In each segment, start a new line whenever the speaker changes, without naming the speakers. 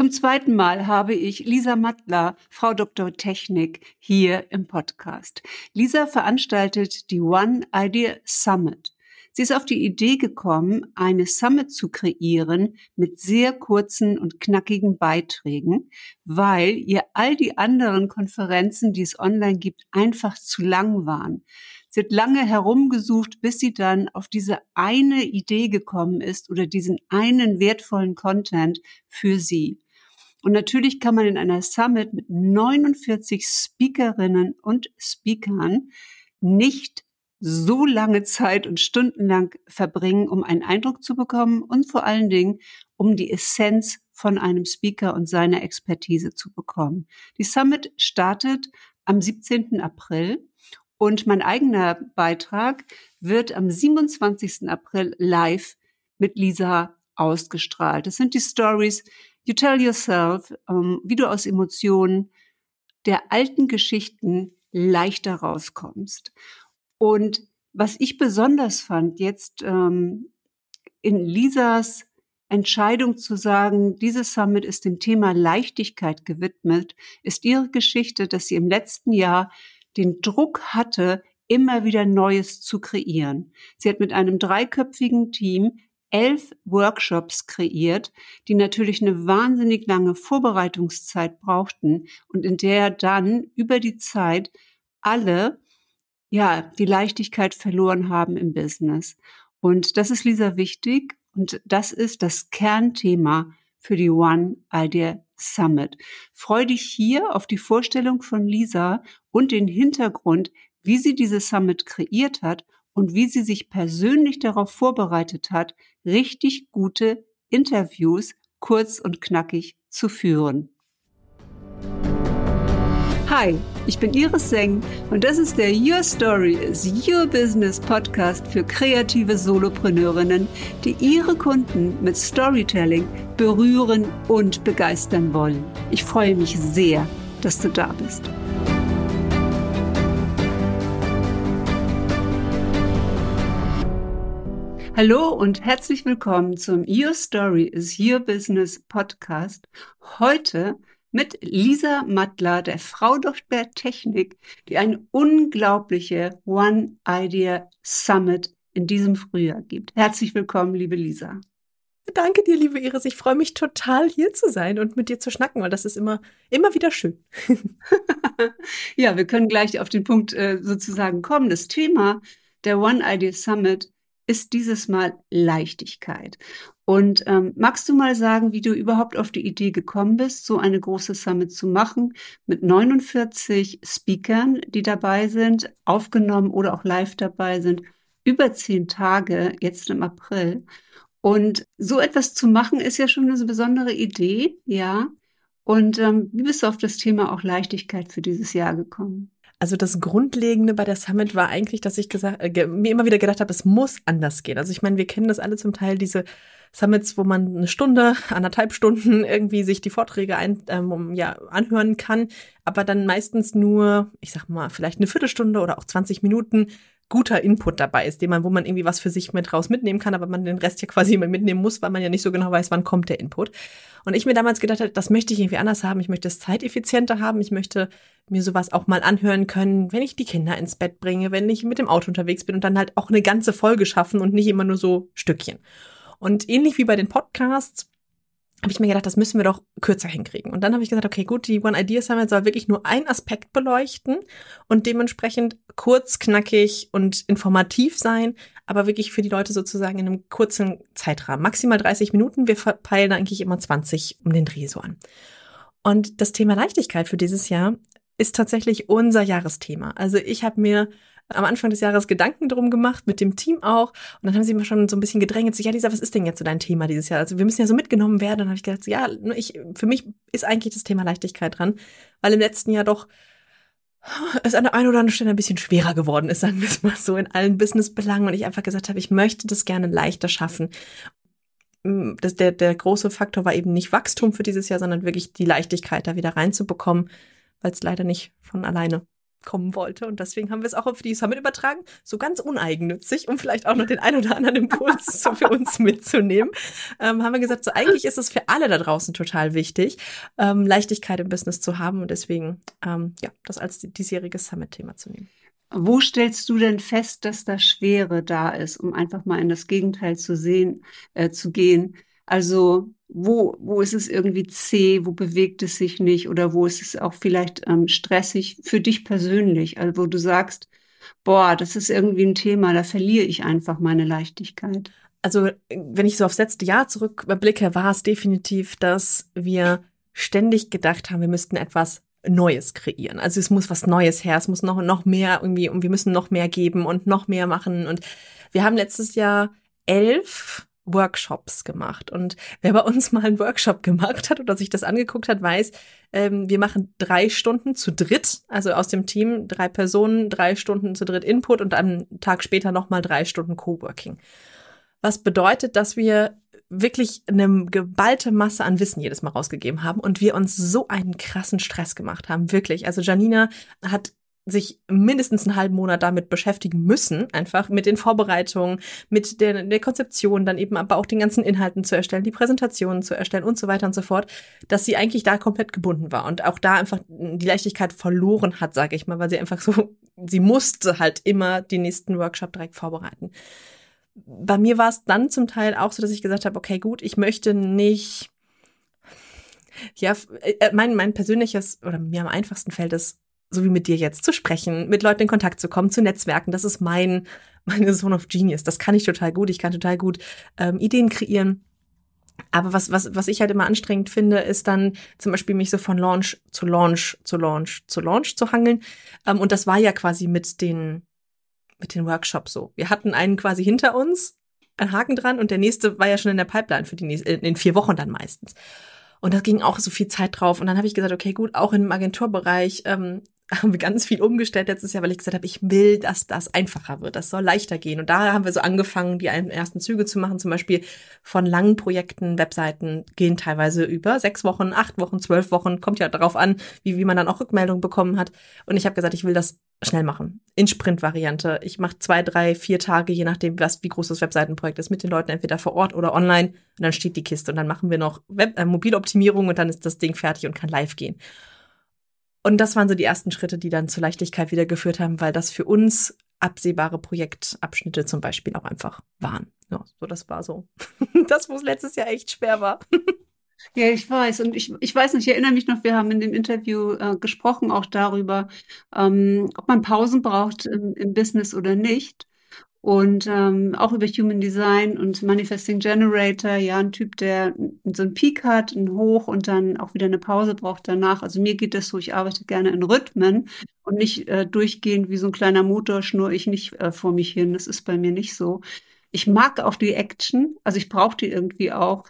Zum zweiten Mal habe ich Lisa Mattler, Frau Dr. Technik, hier im Podcast. Lisa veranstaltet die One Idea Summit. Sie ist auf die Idee gekommen, eine Summit zu kreieren mit sehr kurzen und knackigen Beiträgen, weil ihr all die anderen Konferenzen, die es online gibt, einfach zu lang waren. Sie hat lange herumgesucht, bis sie dann auf diese eine Idee gekommen ist oder diesen einen wertvollen Content für sie. Und natürlich kann man in einer Summit mit 49 Speakerinnen und Speakern nicht so lange Zeit und stundenlang verbringen, um einen Eindruck zu bekommen und vor allen Dingen, um die Essenz von einem Speaker und seiner Expertise zu bekommen. Die Summit startet am 17. April und mein eigener Beitrag wird am 27. April live mit Lisa ausgestrahlt. Das sind die Stories You Tell Yourself, ähm, wie du aus Emotionen der alten Geschichten leichter rauskommst. Und was ich besonders fand, jetzt ähm, in Lisas Entscheidung zu sagen, dieses Summit ist dem Thema Leichtigkeit gewidmet, ist ihre Geschichte, dass sie im letzten Jahr den Druck hatte, immer wieder Neues zu kreieren. Sie hat mit einem dreiköpfigen Team elf Workshops kreiert, die natürlich eine wahnsinnig lange Vorbereitungszeit brauchten und in der dann über die Zeit alle ja, die Leichtigkeit verloren haben im Business. Und das ist Lisa wichtig und das ist das Kernthema für die One Idea Summit. Freu dich hier auf die Vorstellung von Lisa und den Hintergrund, wie sie diese Summit kreiert hat und wie sie sich persönlich darauf vorbereitet hat, richtig gute Interviews kurz und knackig zu führen. Hi, ich bin Iris Seng und das ist der Your Story is Your Business Podcast für kreative Solopreneurinnen, die ihre Kunden mit Storytelling berühren und begeistern wollen. Ich freue mich sehr, dass du da bist. Hallo und herzlich willkommen zum Your Story is Your Business Podcast. Heute mit Lisa Mattler, der Frau der Technik, die eine unglaubliche One Idea Summit in diesem Frühjahr gibt. Herzlich willkommen, liebe Lisa.
Danke dir, liebe Iris. Ich freue mich total, hier zu sein und mit dir zu schnacken, weil das ist immer, immer wieder schön.
ja, wir können gleich auf den Punkt äh, sozusagen kommen. Das Thema der One Idea Summit ist dieses Mal Leichtigkeit. Und ähm, magst du mal sagen, wie du überhaupt auf die Idee gekommen bist, so eine große Summit zu machen mit 49 Speakern, die dabei sind, aufgenommen oder auch live dabei sind, über zehn Tage jetzt im April. Und so etwas zu machen, ist ja schon eine besondere Idee, ja. Und ähm, wie bist du auf das Thema auch Leichtigkeit für dieses Jahr gekommen?
Also das Grundlegende bei der Summit war eigentlich, dass ich gesagt, äh, mir immer wieder gedacht habe, es muss anders gehen. Also ich meine, wir kennen das alle zum Teil, diese Summits, wo man eine Stunde, anderthalb Stunden irgendwie sich die Vorträge ein, ähm, ja, anhören kann, aber dann meistens nur, ich sag mal, vielleicht eine Viertelstunde oder auch 20 Minuten guter Input dabei ist, den man, wo man irgendwie was für sich mit raus mitnehmen kann, aber man den Rest ja quasi immer mitnehmen muss, weil man ja nicht so genau weiß, wann kommt der Input. Und ich mir damals gedacht habe, das möchte ich irgendwie anders haben. Ich möchte es zeiteffizienter haben. Ich möchte mir sowas auch mal anhören können, wenn ich die Kinder ins Bett bringe, wenn ich mit dem Auto unterwegs bin und dann halt auch eine ganze Folge schaffen und nicht immer nur so Stückchen. Und ähnlich wie bei den Podcasts habe ich mir gedacht, das müssen wir doch kürzer hinkriegen. Und dann habe ich gesagt, okay, gut, die One Idea Summit soll wirklich nur einen Aspekt beleuchten und dementsprechend kurz, knackig und informativ sein, aber wirklich für die Leute sozusagen in einem kurzen Zeitrahmen. Maximal 30 Minuten. Wir verpeilen eigentlich immer 20 um den Dreh so an. Und das Thema Leichtigkeit für dieses Jahr ist tatsächlich unser Jahresthema. Also ich habe mir am Anfang des Jahres Gedanken drum gemacht, mit dem Team auch. Und dann haben sie mir schon so ein bisschen gedrängt, so, ja, Lisa, was ist denn jetzt so dein Thema dieses Jahr? Also wir müssen ja so mitgenommen werden. Und dann habe ich gedacht, ja, ich, für mich ist eigentlich das Thema Leichtigkeit dran, weil im letzten Jahr doch es an der einen oder anderen Stelle ein bisschen schwerer geworden ist, sagen wir es mal so, in allen Businessbelangen. Und ich einfach gesagt habe, ich möchte das gerne leichter schaffen. Mm, das, der, der große Faktor war eben nicht Wachstum für dieses Jahr, sondern wirklich die Leichtigkeit da wieder reinzubekommen, weil es leider nicht von alleine kommen wollte. Und deswegen haben wir es auch auf die Summit übertragen, so ganz uneigennützig, um vielleicht auch noch den ein oder anderen Impuls für uns mitzunehmen. Ähm, haben wir gesagt, so eigentlich ist es für alle da draußen total wichtig, ähm, Leichtigkeit im Business zu haben und deswegen ähm, ja, das als diesjähriges Summit-Thema zu nehmen.
Wo stellst du denn fest, dass da Schwere da ist, um einfach mal in das Gegenteil zu sehen, äh, zu gehen? Also wo, wo ist es irgendwie zäh, wo bewegt es sich nicht oder wo ist es auch vielleicht ähm, stressig für dich persönlich, also wo du sagst, boah, das ist irgendwie ein Thema, da verliere ich einfach meine Leichtigkeit.
Also wenn ich so aufs letzte Jahr zurückblicke, war es definitiv, dass wir ständig gedacht haben, wir müssten etwas Neues kreieren. Also es muss was Neues her, es muss noch, noch mehr irgendwie und wir müssen noch mehr geben und noch mehr machen. Und wir haben letztes Jahr elf Workshops gemacht. Und wer bei uns mal einen Workshop gemacht hat oder sich das angeguckt hat, weiß, ähm, wir machen drei Stunden zu dritt, also aus dem Team drei Personen, drei Stunden zu dritt Input und einen Tag später nochmal drei Stunden Coworking. Was bedeutet, dass wir wirklich eine geballte Masse an Wissen jedes Mal rausgegeben haben und wir uns so einen krassen Stress gemacht haben. Wirklich. Also Janina hat sich mindestens einen halben Monat damit beschäftigen müssen, einfach mit den Vorbereitungen, mit der, der Konzeption, dann eben aber auch den ganzen Inhalten zu erstellen, die Präsentationen zu erstellen und so weiter und so fort, dass sie eigentlich da komplett gebunden war und auch da einfach die Leichtigkeit verloren hat, sage ich mal, weil sie einfach so, sie musste halt immer den nächsten Workshop direkt vorbereiten. Bei mir war es dann zum Teil auch so, dass ich gesagt habe, okay, gut, ich möchte nicht, ja, äh, mein, mein persönliches oder mir am einfachsten fällt es, so wie mit dir jetzt zu sprechen, mit Leuten in Kontakt zu kommen, zu netzwerken. Das ist mein, meine Zone of Genius. Das kann ich total gut. Ich kann total gut ähm, Ideen kreieren. Aber was, was, was ich halt immer anstrengend finde, ist dann zum Beispiel mich so von Launch zu Launch zu Launch zu Launch zu hangeln. Ähm, und das war ja quasi mit den mit den Workshops so. Wir hatten einen quasi hinter uns, einen Haken dran und der nächste war ja schon in der Pipeline für die nächste, in vier Wochen dann meistens. Und da ging auch so viel Zeit drauf. Und dann habe ich gesagt, okay, gut, auch im Agenturbereich ähm, haben wir ganz viel umgestellt letztes Jahr, weil ich gesagt habe, ich will, dass das einfacher wird, das soll leichter gehen. Und da haben wir so angefangen, die ersten Züge zu machen, zum Beispiel von langen Projekten, Webseiten gehen teilweise über sechs Wochen, acht Wochen, zwölf Wochen, kommt ja darauf an, wie, wie man dann auch Rückmeldungen bekommen hat. Und ich habe gesagt, ich will das schnell machen, in Sprint-Variante. Ich mache zwei, drei, vier Tage, je nachdem, was, wie groß das Webseitenprojekt ist, mit den Leuten entweder vor Ort oder online. Und dann steht die Kiste und dann machen wir noch Web äh, Mobiloptimierung und dann ist das Ding fertig und kann live gehen. Und das waren so die ersten Schritte, die dann zur Leichtigkeit wieder geführt haben, weil das für uns absehbare Projektabschnitte zum Beispiel auch einfach waren. Ja, so das war so. das, wo es letztes Jahr echt schwer war.
Ja, ich weiß. Und ich, ich weiß nicht, ich erinnere mich noch, wir haben in dem Interview äh, gesprochen auch darüber, ähm, ob man Pausen braucht im, im Business oder nicht und ähm, auch über Human Design und Manifesting Generator, ja, ein Typ, der so einen Peak hat, einen Hoch und dann auch wieder eine Pause braucht danach. Also mir geht das so, ich arbeite gerne in Rhythmen und nicht äh, durchgehend wie so ein kleiner Motor schnur ich nicht äh, vor mich hin. Das ist bei mir nicht so. Ich mag auch die Action, also ich brauche die irgendwie auch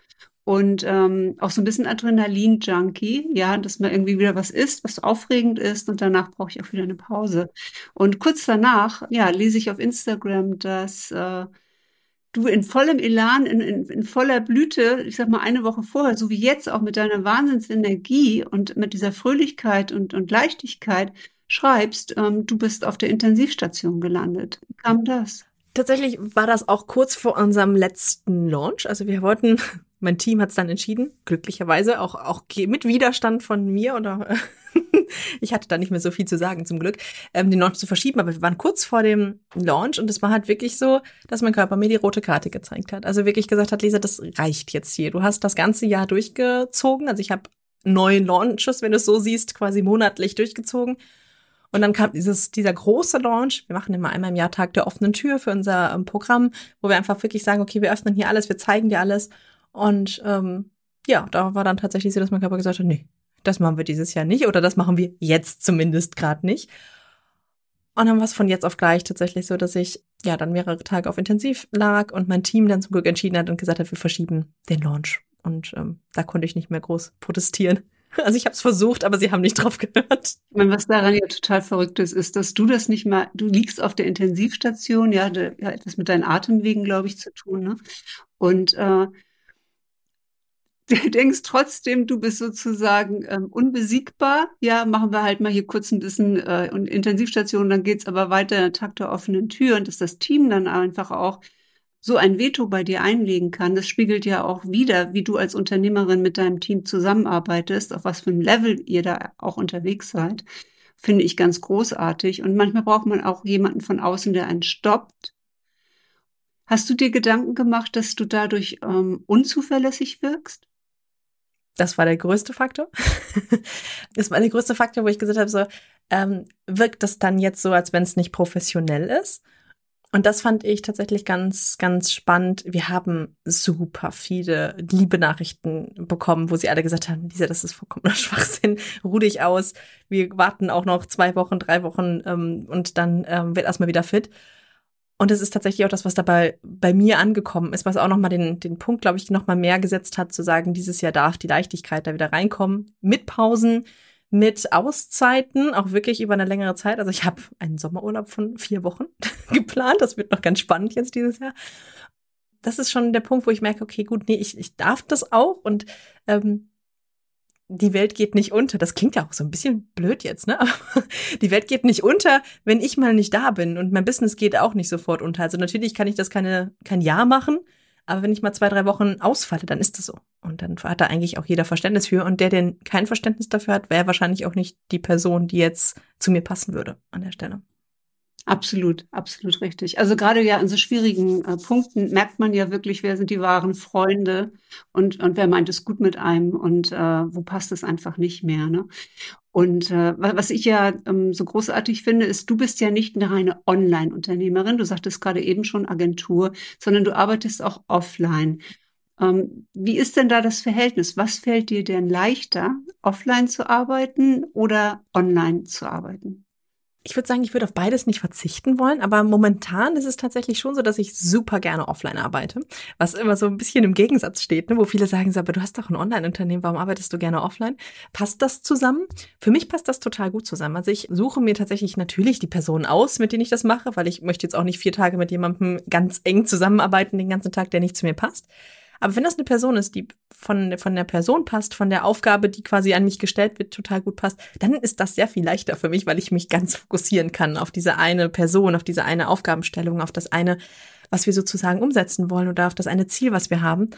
und ähm, auch so ein bisschen Adrenalin-Junkie, ja, dass man irgendwie wieder was isst, was aufregend ist und danach brauche ich auch wieder eine Pause. Und kurz danach, ja, lese ich auf Instagram, dass äh, du in vollem Elan, in, in, in voller Blüte, ich sag mal eine Woche vorher, so wie jetzt auch mit deiner Wahnsinnsenergie und mit dieser Fröhlichkeit und, und Leichtigkeit schreibst, ähm, du bist auf der Intensivstation gelandet. Wie kam das?
Tatsächlich war das auch kurz vor unserem letzten Launch. Also wir wollten mein Team hat es dann entschieden, glücklicherweise, auch, auch mit Widerstand von mir oder ich hatte da nicht mehr so viel zu sagen, zum Glück, ähm, den Launch zu verschieben. Aber wir waren kurz vor dem Launch und es war halt wirklich so, dass mein Körper mir die rote Karte gezeigt hat. Also wirklich gesagt hat, Lisa, das reicht jetzt hier. Du hast das ganze Jahr durchgezogen. Also ich habe neun Launches, wenn du es so siehst, quasi monatlich durchgezogen. Und dann kam dieses, dieser große Launch. Wir machen immer einmal im Jahr Tag der offenen Tür für unser ähm, Programm, wo wir einfach wirklich sagen, okay, wir öffnen hier alles, wir zeigen dir alles. Und ähm, ja, da war dann tatsächlich so, dass mein Körper gesagt hat, nee, das machen wir dieses Jahr nicht oder das machen wir jetzt zumindest gerade nicht. Und dann war es von jetzt auf gleich tatsächlich so, dass ich ja dann mehrere Tage auf Intensiv lag und mein Team dann zum Glück entschieden hat und gesagt hat, wir verschieben den Launch. Und ähm, da konnte ich nicht mehr groß protestieren. Also ich habe es versucht, aber sie haben nicht drauf gehört.
Was daran ja total verrückt ist, ist, dass du das nicht mal, du liegst auf der Intensivstation, ja, ja etwas mit deinen Atemwegen, glaube ich, zu tun, ne? Und äh, denkst trotzdem, du bist sozusagen ähm, unbesiegbar. Ja, machen wir halt mal hier kurz ein bisschen äh, Intensivstation, dann geht's aber weiter in der Takt der offenen Tür und dass das Team dann einfach auch so ein Veto bei dir einlegen kann, das spiegelt ja auch wieder, wie du als Unternehmerin mit deinem Team zusammenarbeitest, auf was für ein Level ihr da auch unterwegs seid, finde ich ganz großartig. Und manchmal braucht man auch jemanden von außen, der einen stoppt. Hast du dir Gedanken gemacht, dass du dadurch ähm, unzuverlässig wirkst?
Das war der größte Faktor. das war der größte Faktor, wo ich gesagt habe, so, ähm, wirkt das dann jetzt so, als wenn es nicht professionell ist? Und das fand ich tatsächlich ganz, ganz spannend. Wir haben super viele liebe Nachrichten bekommen, wo sie alle gesagt haben, Lisa, das ist vollkommener Schwachsinn, ruh dich aus. Wir warten auch noch zwei Wochen, drei Wochen ähm, und dann ähm, wird erstmal wieder fit. Und es ist tatsächlich auch das, was dabei bei mir angekommen ist, was auch nochmal den, den Punkt, glaube ich, nochmal mehr gesetzt hat, zu sagen, dieses Jahr darf die Leichtigkeit da wieder reinkommen. Mit Pausen, mit Auszeiten, auch wirklich über eine längere Zeit. Also ich habe einen Sommerurlaub von vier Wochen geplant. Das wird noch ganz spannend jetzt dieses Jahr. Das ist schon der Punkt, wo ich merke, okay, gut, nee, ich, ich darf das auch und ähm, die Welt geht nicht unter. Das klingt ja auch so ein bisschen blöd jetzt, ne? Aber die Welt geht nicht unter, wenn ich mal nicht da bin und mein Business geht auch nicht sofort unter. Also natürlich kann ich das keine, kein Jahr machen, aber wenn ich mal zwei, drei Wochen ausfalle, dann ist das so. Und dann hat da eigentlich auch jeder Verständnis für. Und der, der kein Verständnis dafür hat, wäre wahrscheinlich auch nicht die Person, die jetzt zu mir passen würde an der Stelle.
Absolut, absolut richtig. Also gerade ja an so schwierigen äh, Punkten merkt man ja wirklich, wer sind die wahren Freunde und, und wer meint es gut mit einem und äh, wo passt es einfach nicht mehr. Ne? Und äh, was ich ja ähm, so großartig finde, ist, du bist ja nicht eine reine Online-Unternehmerin, du sagtest gerade eben schon Agentur, sondern du arbeitest auch offline. Ähm, wie ist denn da das Verhältnis? Was fällt dir denn leichter, offline zu arbeiten oder online zu arbeiten?
Ich würde sagen, ich würde auf beides nicht verzichten wollen, aber momentan ist es tatsächlich schon so, dass ich super gerne offline arbeite, was immer so ein bisschen im Gegensatz steht, ne? wo viele sagen, aber du hast doch ein Online-Unternehmen, warum arbeitest du gerne offline? Passt das zusammen? Für mich passt das total gut zusammen. Also ich suche mir tatsächlich natürlich die Personen aus, mit denen ich das mache, weil ich möchte jetzt auch nicht vier Tage mit jemandem ganz eng zusammenarbeiten den ganzen Tag, der nicht zu mir passt. Aber wenn das eine Person ist, die von, von der Person passt, von der Aufgabe, die quasi an mich gestellt wird, total gut passt, dann ist das sehr viel leichter für mich, weil ich mich ganz fokussieren kann auf diese eine Person, auf diese eine Aufgabenstellung, auf das eine, was wir sozusagen umsetzen wollen oder auf das eine Ziel, was wir haben.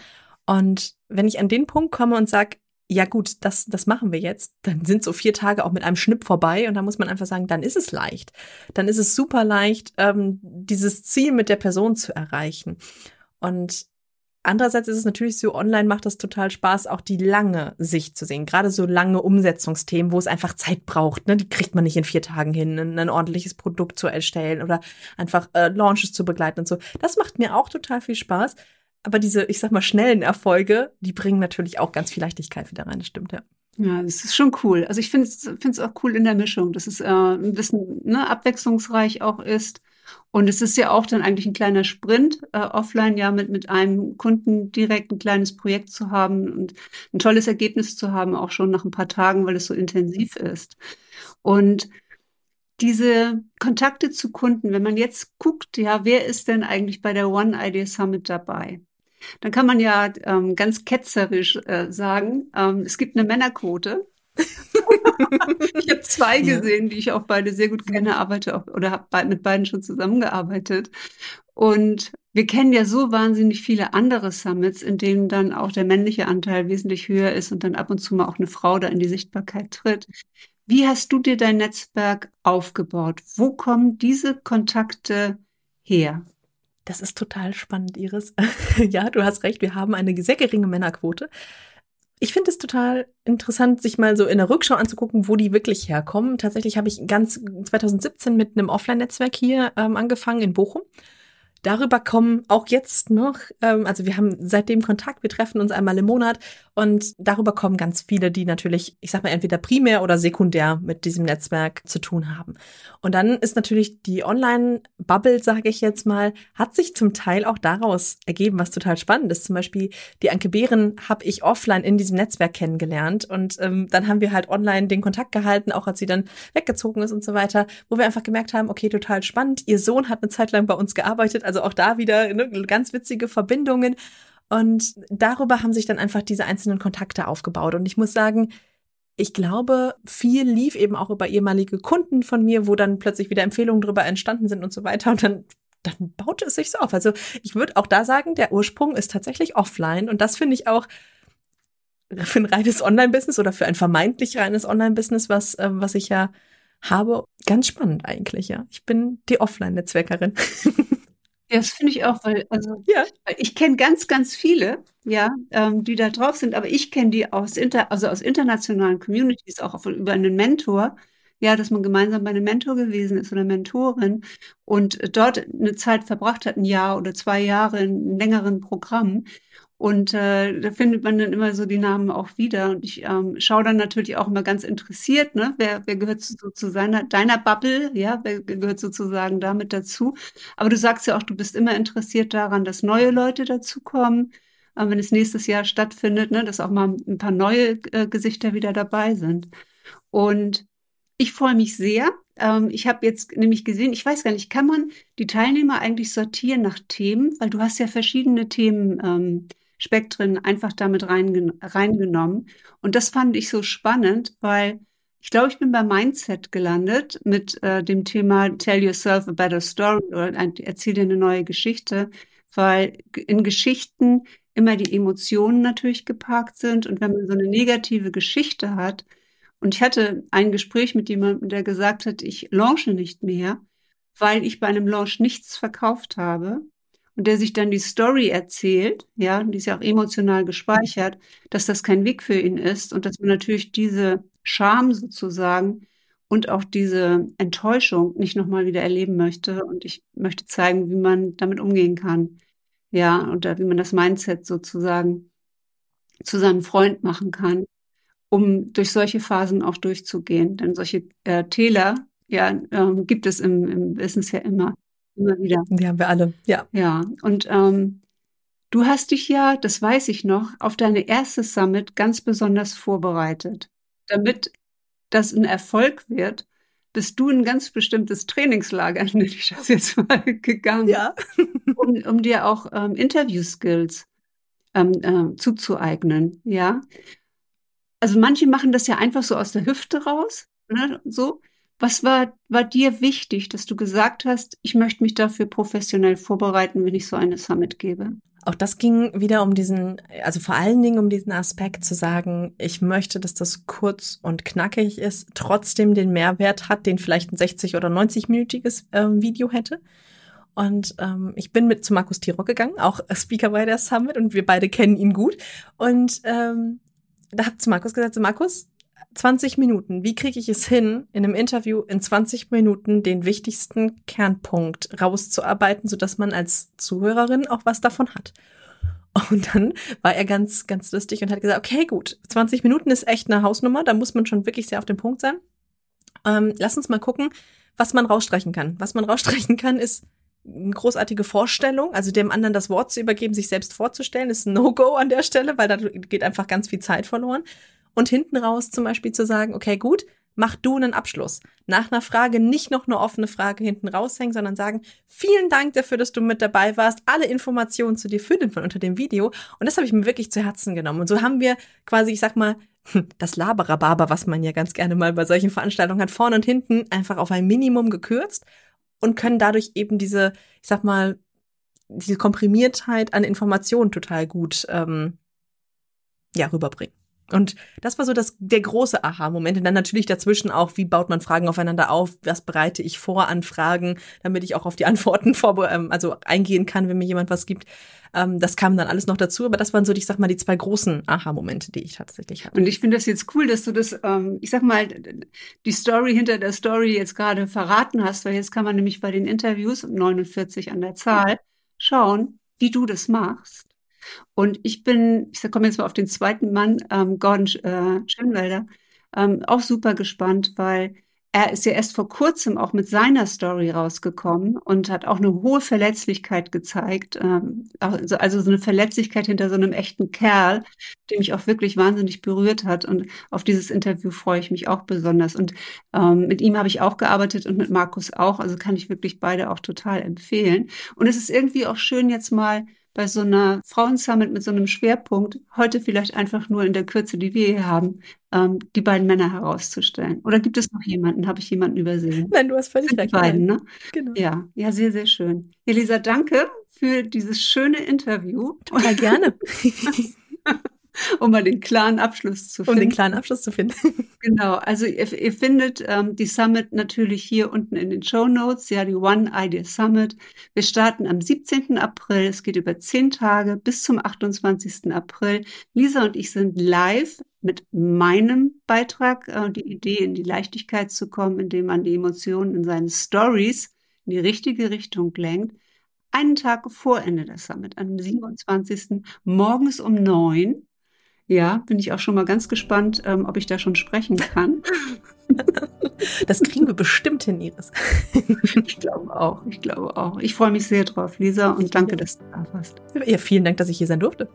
Und wenn ich an den Punkt komme und sage, ja gut, das, das machen wir jetzt, dann sind so vier Tage auch mit einem Schnipp vorbei und da muss man einfach sagen, dann ist es leicht. Dann ist es super leicht, ähm, dieses Ziel mit der Person zu erreichen. Und Andererseits ist es natürlich so, online macht das total Spaß, auch die lange Sicht zu sehen. Gerade so lange Umsetzungsthemen, wo es einfach Zeit braucht. Ne? Die kriegt man nicht in vier Tagen hin, ein, ordentliches Produkt zu erstellen oder einfach äh, Launches zu begleiten und so. Das macht mir auch total viel Spaß. Aber diese, ich sag mal, schnellen Erfolge, die bringen natürlich auch ganz viel Leichtigkeit wieder rein. Das stimmt, ja.
Ja, das ist schon cool. Also ich finde es auch cool in der Mischung, dass es äh, ein bisschen ne, abwechslungsreich auch ist und es ist ja auch dann eigentlich ein kleiner Sprint, äh, offline ja mit, mit einem Kunden direkt ein kleines Projekt zu haben und ein tolles Ergebnis zu haben, auch schon nach ein paar Tagen, weil es so intensiv ist. Und diese Kontakte zu Kunden, wenn man jetzt guckt, ja, wer ist denn eigentlich bei der One Idea Summit dabei? Dann kann man ja ähm, ganz ketzerisch äh, sagen, ähm, es gibt eine Männerquote. ich habe zwei gesehen, die ich auch beide sehr gut kenne, arbeite auch, oder habe mit beiden schon zusammengearbeitet. Und wir kennen ja so wahnsinnig viele andere Summits, in denen dann auch der männliche Anteil wesentlich höher ist und dann ab und zu mal auch eine Frau da in die Sichtbarkeit tritt. Wie hast du dir dein Netzwerk aufgebaut? Wo kommen diese Kontakte her?
Das ist total spannend, Iris. ja, du hast recht, wir haben eine sehr geringe Männerquote. Ich finde es total interessant, sich mal so in der Rückschau anzugucken, wo die wirklich herkommen. Tatsächlich habe ich ganz 2017 mit einem Offline-Netzwerk hier ähm, angefangen in Bochum. Darüber kommen auch jetzt noch, ähm, also wir haben seitdem Kontakt, wir treffen uns einmal im Monat und darüber kommen ganz viele, die natürlich, ich sag mal, entweder primär oder sekundär mit diesem Netzwerk zu tun haben. Und dann ist natürlich die Online-Bubble, sage ich jetzt mal, hat sich zum Teil auch daraus ergeben, was total spannend ist. Zum Beispiel die Anke Behren habe ich offline in diesem Netzwerk kennengelernt und ähm, dann haben wir halt online den Kontakt gehalten, auch als sie dann weggezogen ist und so weiter, wo wir einfach gemerkt haben, okay, total spannend. Ihr Sohn hat eine Zeit lang bei uns gearbeitet, also auch da wieder ne, ganz witzige Verbindungen. Und darüber haben sich dann einfach diese einzelnen Kontakte aufgebaut. Und ich muss sagen, ich glaube, viel lief eben auch über ehemalige Kunden von mir, wo dann plötzlich wieder Empfehlungen drüber entstanden sind und so weiter. Und dann, dann baute es sich so auf. Also ich würde auch da sagen, der Ursprung ist tatsächlich offline. Und das finde ich auch für ein reines Online-Business oder für ein vermeintlich reines Online-Business, was, äh, was ich ja habe, ganz spannend eigentlich, ja. Ich bin die Offline-Netzwerkerin.
Ja, das finde ich auch, weil, also, ja. ich kenne ganz, ganz viele, ja, ähm, die da drauf sind, aber ich kenne die aus, inter, also aus internationalen Communities, auch über einen Mentor, ja, dass man gemeinsam bei einem Mentor gewesen ist oder Mentorin und dort eine Zeit verbracht hat, ein Jahr oder zwei Jahre in einem längeren Programm. Und äh, da findet man dann immer so die Namen auch wieder. Und ich ähm, schaue dann natürlich auch immer ganz interessiert, ne? Wer, wer gehört so zu seiner, deiner Bubble, ja, wer gehört sozusagen damit dazu. Aber du sagst ja auch, du bist immer interessiert daran, dass neue Leute dazukommen, äh, wenn es nächstes Jahr stattfindet, ne? dass auch mal ein paar neue äh, Gesichter wieder dabei sind. Und ich freue mich sehr. Ähm, ich habe jetzt nämlich gesehen, ich weiß gar nicht, kann man die Teilnehmer eigentlich sortieren nach Themen? Weil du hast ja verschiedene Themen. Ähm, Spektren einfach damit reingen reingenommen. Und das fand ich so spannend, weil ich glaube, ich bin bei Mindset gelandet mit äh, dem Thema Tell Yourself a Better Story oder erzähl dir eine neue Geschichte, weil in Geschichten immer die Emotionen natürlich geparkt sind. Und wenn man so eine negative Geschichte hat, und ich hatte ein Gespräch mit jemandem, der gesagt hat, ich launche nicht mehr, weil ich bei einem Launch nichts verkauft habe und der sich dann die Story erzählt, ja, die ist ja auch emotional gespeichert, dass das kein Weg für ihn ist und dass man natürlich diese Scham sozusagen und auch diese Enttäuschung nicht nochmal wieder erleben möchte. Und ich möchte zeigen, wie man damit umgehen kann. Ja, und wie man das Mindset sozusagen zu seinem Freund machen kann, um durch solche Phasen auch durchzugehen. Denn solche äh, Täler, ja, ähm, gibt es im, im Business ja immer. Immer wieder.
Die haben wir alle, ja.
Ja, und ähm, du hast dich ja, das weiß ich noch, auf deine erste Summit ganz besonders vorbereitet. Damit das ein Erfolg wird, bist du ein ganz bestimmtes Trainingslager, nenne ich das jetzt mal, gegangen,
ja.
um, um dir auch ähm, Interview-Skills ähm, äh, zuzueignen, ja. Also manche machen das ja einfach so aus der Hüfte raus, ne, so. Was war, war dir wichtig, dass du gesagt hast, ich möchte mich dafür professionell vorbereiten, wenn ich so eine Summit gebe?
Auch das ging wieder um diesen, also vor allen Dingen um diesen Aspekt zu sagen, ich möchte, dass das kurz und knackig ist, trotzdem den Mehrwert hat, den vielleicht ein 60 oder 90-minütiges äh, Video hätte. Und ähm, ich bin mit zu Markus Tirok gegangen, auch Speaker bei der Summit, und wir beide kennen ihn gut. Und ähm, da hat zu Markus gesagt, so Markus, 20 Minuten. Wie kriege ich es hin, in einem Interview in 20 Minuten den wichtigsten Kernpunkt rauszuarbeiten, sodass man als Zuhörerin auch was davon hat? Und dann war er ganz, ganz lustig und hat gesagt, okay, gut, 20 Minuten ist echt eine Hausnummer, da muss man schon wirklich sehr auf den Punkt sein. Ähm, lass uns mal gucken, was man rausstreichen kann. Was man rausstreichen kann, ist eine großartige Vorstellung, also dem anderen das Wort zu übergeben, sich selbst vorzustellen, ist ein No-Go an der Stelle, weil da geht einfach ganz viel Zeit verloren und hinten raus zum Beispiel zu sagen, okay, gut, mach du einen Abschluss. Nach einer Frage nicht noch eine offene Frage hinten raushängen, sondern sagen, vielen Dank dafür, dass du mit dabei warst. Alle Informationen zu dir finden von unter dem Video. Und das habe ich mir wirklich zu Herzen genommen. Und so haben wir quasi, ich sag mal, das Laberababer, was man ja ganz gerne mal bei solchen Veranstaltungen hat, vorne und hinten einfach auf ein Minimum gekürzt und können dadurch eben diese, ich sag mal, diese Komprimiertheit an Informationen total gut ähm, ja, rüberbringen. Und das war so das, der große Aha-Moment. Und dann natürlich dazwischen auch, wie baut man Fragen aufeinander auf? Was bereite ich vor an Fragen, damit ich auch auf die Antworten vor, ähm, also eingehen kann, wenn mir jemand was gibt. Ähm, das kam dann alles noch dazu. Aber das waren so, ich sag mal, die zwei großen Aha-Momente, die ich tatsächlich hatte.
Und ich finde das jetzt cool, dass du das, ähm, ich sag mal, die Story hinter der Story jetzt gerade verraten hast, weil jetzt kann man nämlich bei den Interviews, 49 an der Zahl, schauen, wie du das machst. Und ich bin, ich komme jetzt mal auf den zweiten Mann, ähm, Gordon äh, Schönwelder, ähm, auch super gespannt, weil er ist ja erst vor kurzem auch mit seiner Story rausgekommen und hat auch eine hohe Verletzlichkeit gezeigt. Also, also so eine Verletzlichkeit hinter so einem echten Kerl, der mich auch wirklich wahnsinnig berührt hat. Und auf dieses Interview freue ich mich auch besonders. Und ähm, mit ihm habe ich auch gearbeitet und mit Markus auch. Also kann ich wirklich beide auch total empfehlen. Und es ist irgendwie auch schön, jetzt mal bei so einer Frauensummit mit so einem Schwerpunkt, heute vielleicht einfach nur in der Kürze, die wir hier haben, ähm, die beiden Männer herauszustellen. Oder gibt es noch jemanden? Habe ich jemanden übersehen?
Nein, du hast völlig
Sind die
recht.
beiden, ne?
Genau.
Ja, ja, sehr, sehr schön. Elisa, danke für dieses schöne Interview,
Total gerne,
um mal den klaren Abschluss zu
um
finden.
den klaren Abschluss zu finden.
Genau, also ihr, ihr findet ähm, die Summit natürlich hier unten in den Show Notes, ja, die One Idea Summit. Wir starten am 17. April, es geht über zehn Tage bis zum 28. April. Lisa und ich sind live mit meinem Beitrag, äh, die Idee in die Leichtigkeit zu kommen, indem man die Emotionen in seinen Stories in die richtige Richtung lenkt. Einen Tag vor Ende der Summit, am 27. morgens um neun. Ja, bin ich auch schon mal ganz gespannt, ähm, ob ich da schon sprechen kann.
Das kriegen wir bestimmt hin, Iris.
Ich glaube auch, ich glaube auch. Ich freue mich sehr drauf, Lisa, und danke, dass du da warst.
Ja, vielen Dank, dass ich hier sein durfte.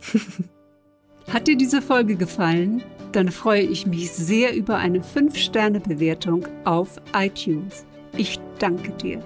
Hat dir diese Folge gefallen? Dann freue ich mich sehr über eine 5-Sterne-Bewertung auf iTunes. Ich danke dir.